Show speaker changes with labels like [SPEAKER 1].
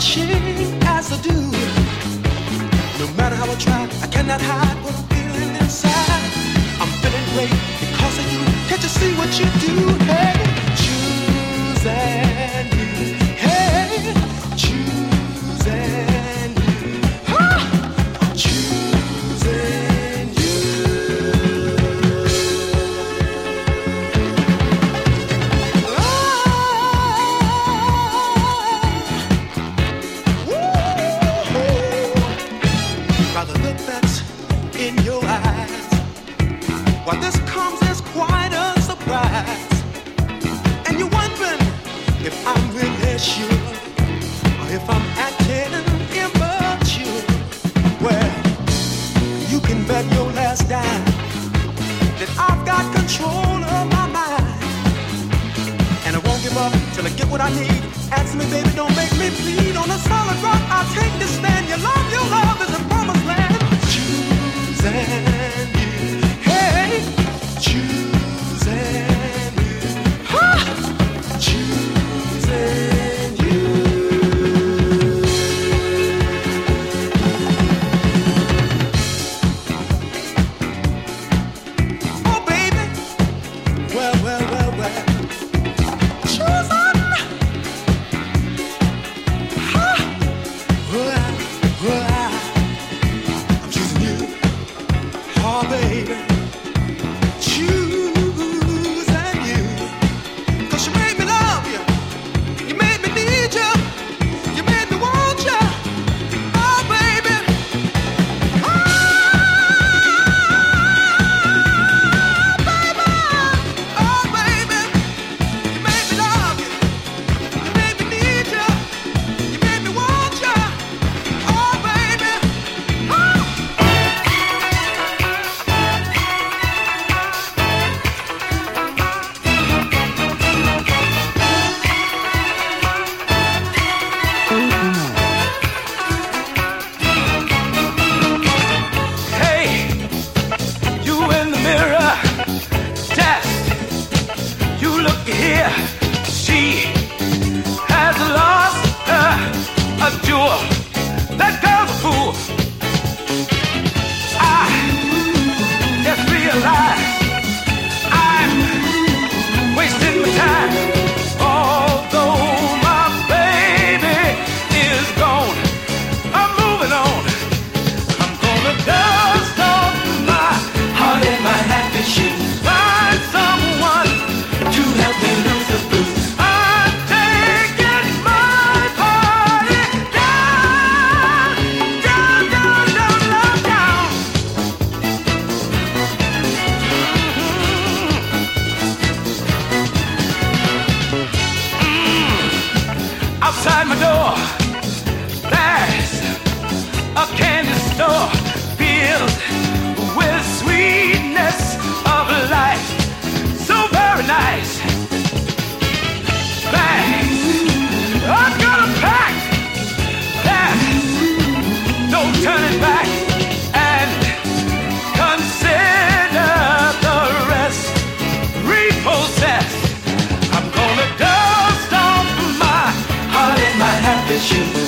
[SPEAKER 1] I do. No matter how I try, I cannot hide what I'm feeling inside. I'm feeling great because of you. Can't you see what you do? Hey. what I need. Ask me, baby, don't make me bleed. On a solid rock, I take the stand. Your love, your love is a promised land. Choose and you,
[SPEAKER 2] hey,
[SPEAKER 3] choose. shoot.